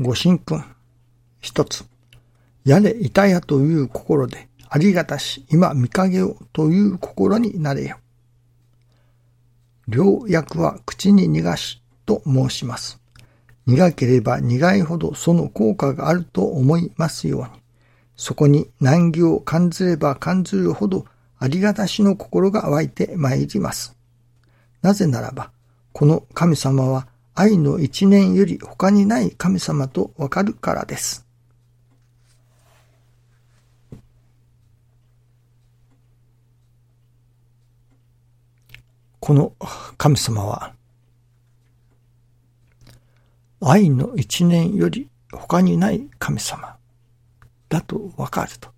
ご神君。一つ。やれいたやという心で、ありがたし、今見影をという心になれよ。良薬は口に逃がしと申します。苦ければ苦いほどその効果があると思いますように、そこに難儀を感じれば感じるほどありがたしの心が湧いてまいります。なぜならば、この神様は愛の一年より他にない神様とわかるからです。この神様は、愛の一年より他にない神様だとわかると。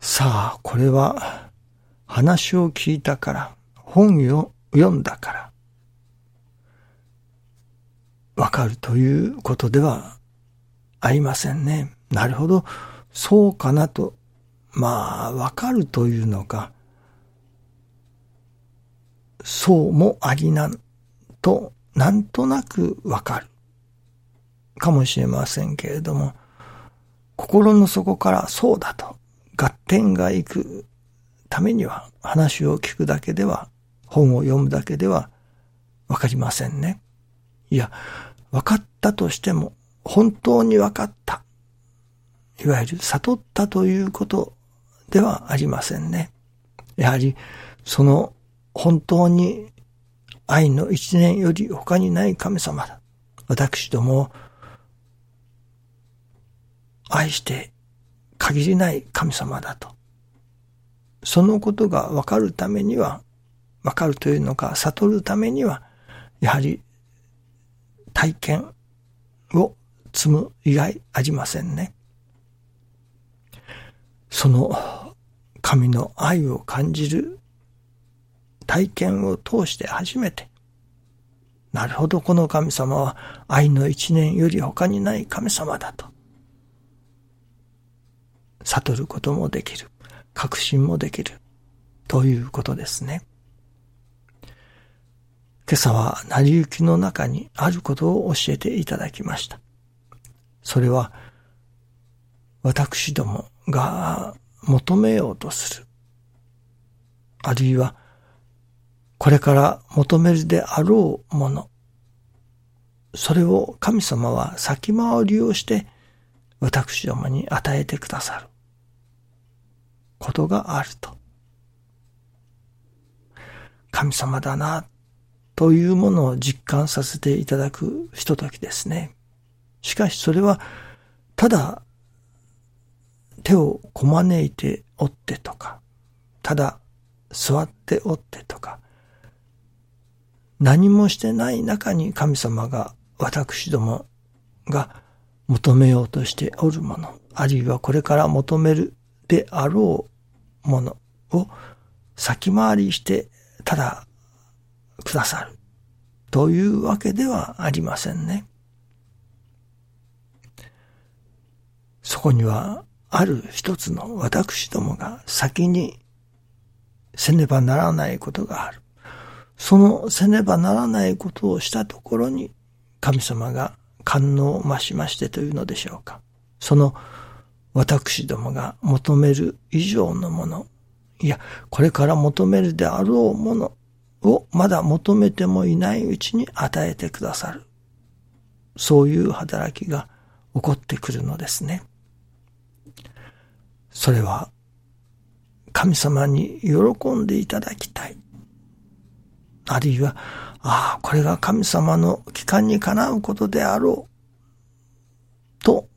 さあ、これは話を聞いたから、本を読んだから、わかるということではありませんね。なるほど、そうかなと、まあ、わかるというのか、そうもありなんと、なんとなくわかる。かもしれませんけれども、心の底からそうだと合点がいくためには話を聞くだけでは、本を読むだけではわかりませんね。いや、わかったとしても、本当にわかった。いわゆる悟ったということではありませんね。やはり、その本当に愛の一年より他にない神様だ。私ども愛して限りない神様だと。そのことがわかるためには、わかるというのか、悟るためには、やはり体験を積む以外ありませんね。その神の愛を感じる体験を通して初めて、なるほど、この神様は愛の一年より他にない神様だと。悟ることもできる。確信もできる。ということですね。今朝は成り行きの中にあることを教えていただきました。それは、私どもが求めようとする。あるいは、これから求めるであろうもの。それを神様は先回りをして私どもに与えてくださることがあると。神様だなというものを実感させていただくひとときですね。しかしそれはただ手をこまねいておってとか、ただ座っておってとか、何もしてない中に神様が私どもが求めようとしておるもの、あるいはこれから求めるであろうものを先回りしてただくださるというわけではありませんね。そこにはある一つの私どもが先にせねばならないことがある。そのせねばならないことをしたところに、神様が感能を増しましてというのでしょうか。その私どもが求める以上のもの、いや、これから求めるであろうものをまだ求めてもいないうちに与えてくださる。そういう働きが起こってくるのですね。それは神様に喜んでいただきたい。あるいは、ああ、これが神様の帰還にかなうことであろう、と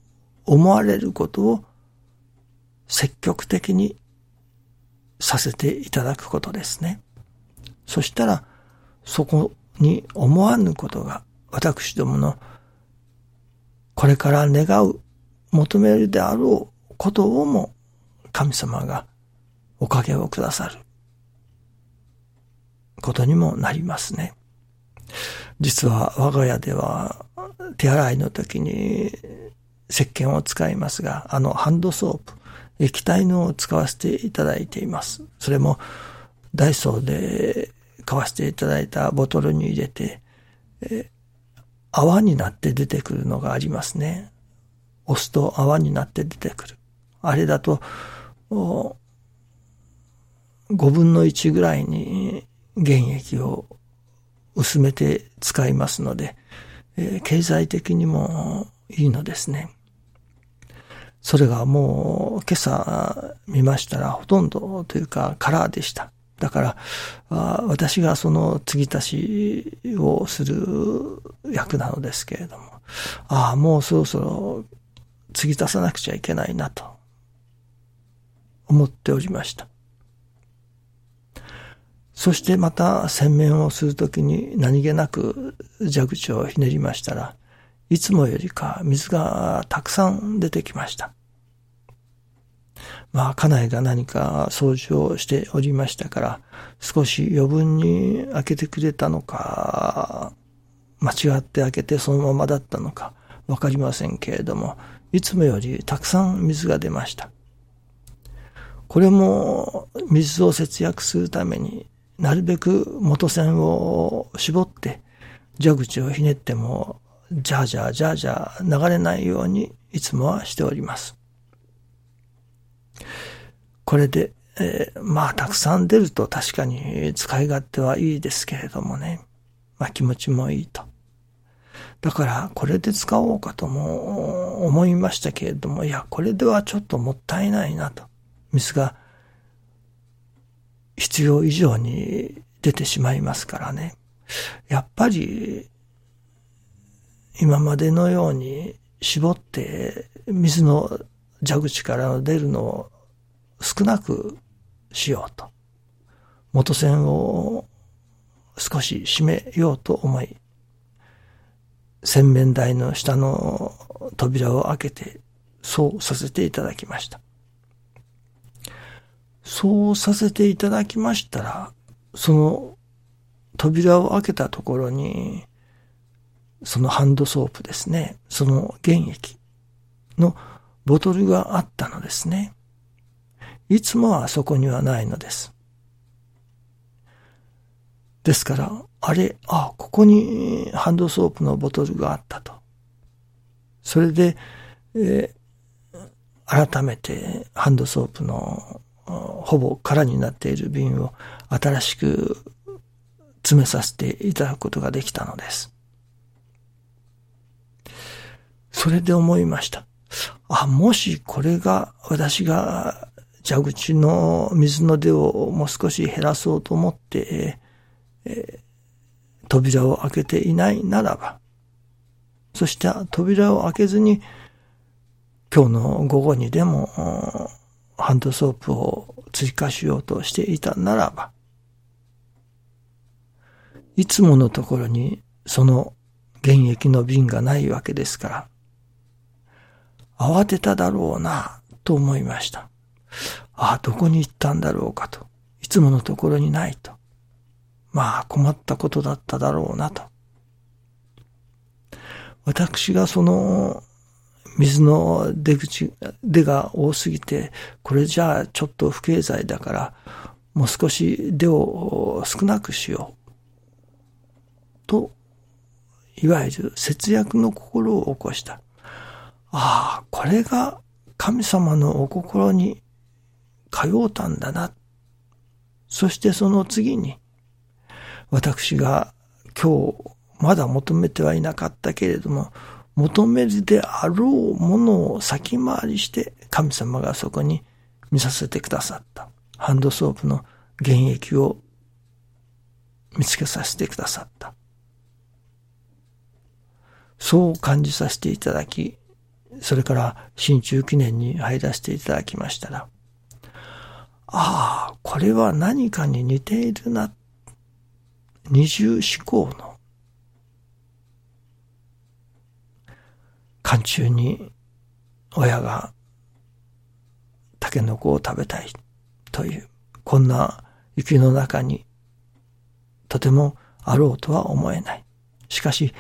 思われることを積極的にさせていただくことですね。そしたら、そこに思わぬことが私どものこれから願う、求めるであろうことをも神様がおかげをくださる。ことにもなりますね。実は我が家では手洗いの時に石鹸を使いますが、あのハンドソープ、液体のを使わせていただいています。それもダイソーで買わせていただいたボトルに入れて、え泡になって出てくるのがありますね。押すと泡になって出てくる。あれだと、5分の1ぐらいに原液を薄めて使いますので、えー、経済的にもいいのですね。それがもう今朝見ましたらほとんどというかカラーでした。だから、私がその継ぎ足しをする役なのですけれども、ああ、もうそろそろ継ぎ足さなくちゃいけないなと思っておりました。そしてまた洗面をするときに何気なく蛇口をひねりましたら、いつもよりか水がたくさん出てきました。まあ、家内が何か掃除をしておりましたから、少し余分に開けてくれたのか、間違って開けてそのままだったのか、わかりませんけれども、いつもよりたくさん水が出ました。これも水を節約するためになるべく元栓を絞って、蛇口をひねっても、じゃあじゃあじゃあじゃあ流れないようにいつもはしております。これで、えー、まあたくさん出ると確かに使い勝手はいいですけれどもね。まあ気持ちもいいと。だからこれで使おうかとも思いましたけれども、いや、これではちょっともったいないなと。水が必要以上に出てしまいますからね。やっぱり、今までのように絞って水の蛇口から出るのを少なくしようと。元栓を少し閉めようと思い、洗面台の下の扉を開けて、そうさせていただきました。そうさせていただきましたら、その扉を開けたところに、そのハンドソープですね、その原液のボトルがあったのですね。いつもはそこにはないのです。ですから、あれ、あ、ここにハンドソープのボトルがあったと。それで、えー、改めてハンドソープのほぼ空になっている瓶を新しく詰めさせていただくことができたのです。それで思いました。あ、もしこれが私が蛇口の水の出をもう少し減らそうと思って、えー、扉を開けていないならば、そして扉を開けずに今日の午後にでもハンドソープを追加しようとしていたならば、いつものところにその原液の瓶がないわけですから、慌てただろうな、と思いました。ああ、どこに行ったんだろうかと。いつものところにないと。まあ困ったことだっただろうなと。私がその水の出口、出が多すぎて、これじゃあちょっと不経済だから、もう少し出を少なくしよう。と、いわゆる節約の心を起こした。ああ、これが神様のお心に通うたんだな。そしてその次に、私が今日まだ求めてはいなかったけれども、求めるであろうものを先回りして神様がそこに見させてくださった。ハンドソープの原液を見つけさせてくださった。そう感じさせていただき、それから新中記念に入らせていただきましたら、ああ、これは何かに似ているな。二重思考の寒中に親がタケノコを食べたいという、こんな雪の中にとてもあろうとは思えない。しかし、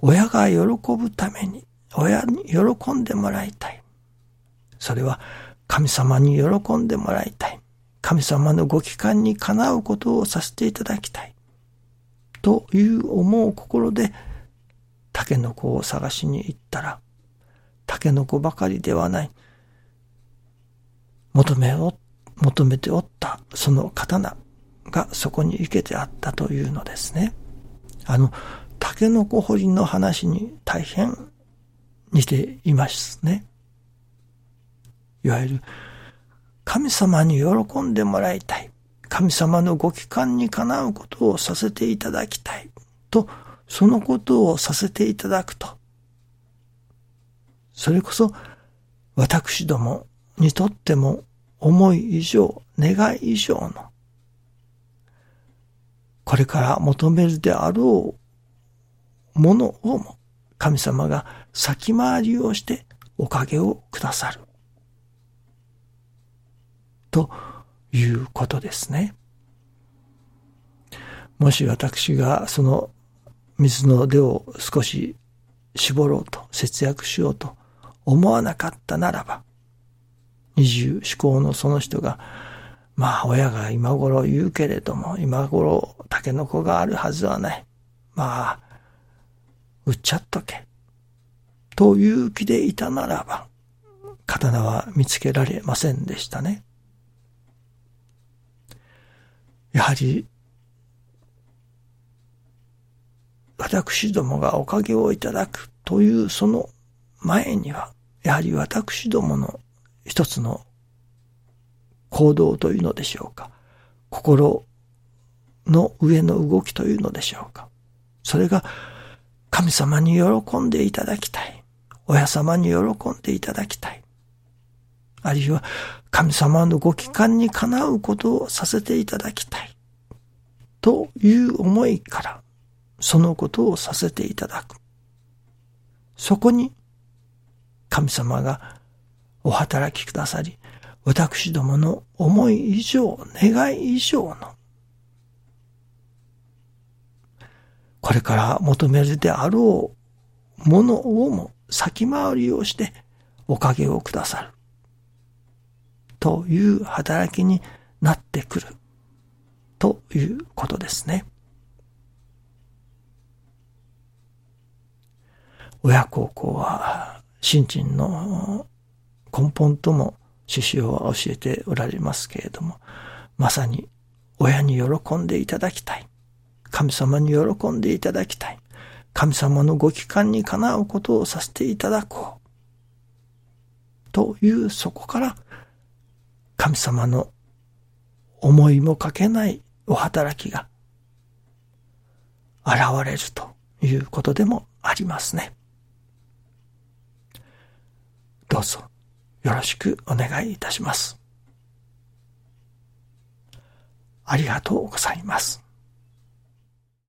親が喜ぶために、親に喜んでもらいたい。それは神様に喜んでもらいたい。神様のご帰還にかなうことをさせていただきたい。という思う心でタケノコを探しに行ったら、タケノコばかりではない。求めを、求めておったその刀がそこに生けてあったというのですね。あの、タケノコ掘りの話に大変似ていますね。いわゆる、神様に喜んでもらいたい。神様のご帰還にかなうことをさせていただきたい。と、そのことをさせていただくと。それこそ、私どもにとっても思い以上、願い以上の、これから求めるであろうものをも神様が先回りをしておかげをくださる。ということですね。もし私がその水の出を少し絞ろうと、節約しようと思わなかったならば、二重思考のその人が、まあ親が今頃言うけれども、今頃タケノコがあるはずはない。まあ、売っちゃっとけ。という気でいたならば、刀は見つけられませんでしたね。やはり、私どもがおかげをいただくというその前には、やはり私どもの一つの行動というのでしょうか。心の上の動きというのでしょうか。それが神様に喜んでいただきたい。親様に喜んでいただきたい。あるいは神様のご帰還にかなうことをさせていただきたい。という思いから、そのことをさせていただく。そこに、神様がお働きくださり、私どもの思い以上、願い以上の、これから求めるであろうものをも先回りをしておかげをくださる。という働きになってくる。ということですね。親孝行は、新陳の根本とも師匠は教えておられますけれども、まさに親に喜んでいただきたい。神様に喜んでいただきたい。神様のご帰還にかなうことをさせていただこう。というそこから神様の思いもかけないお働きが現れるということでもありますね。どうぞよろしくお願いいたします。ありがとうございます。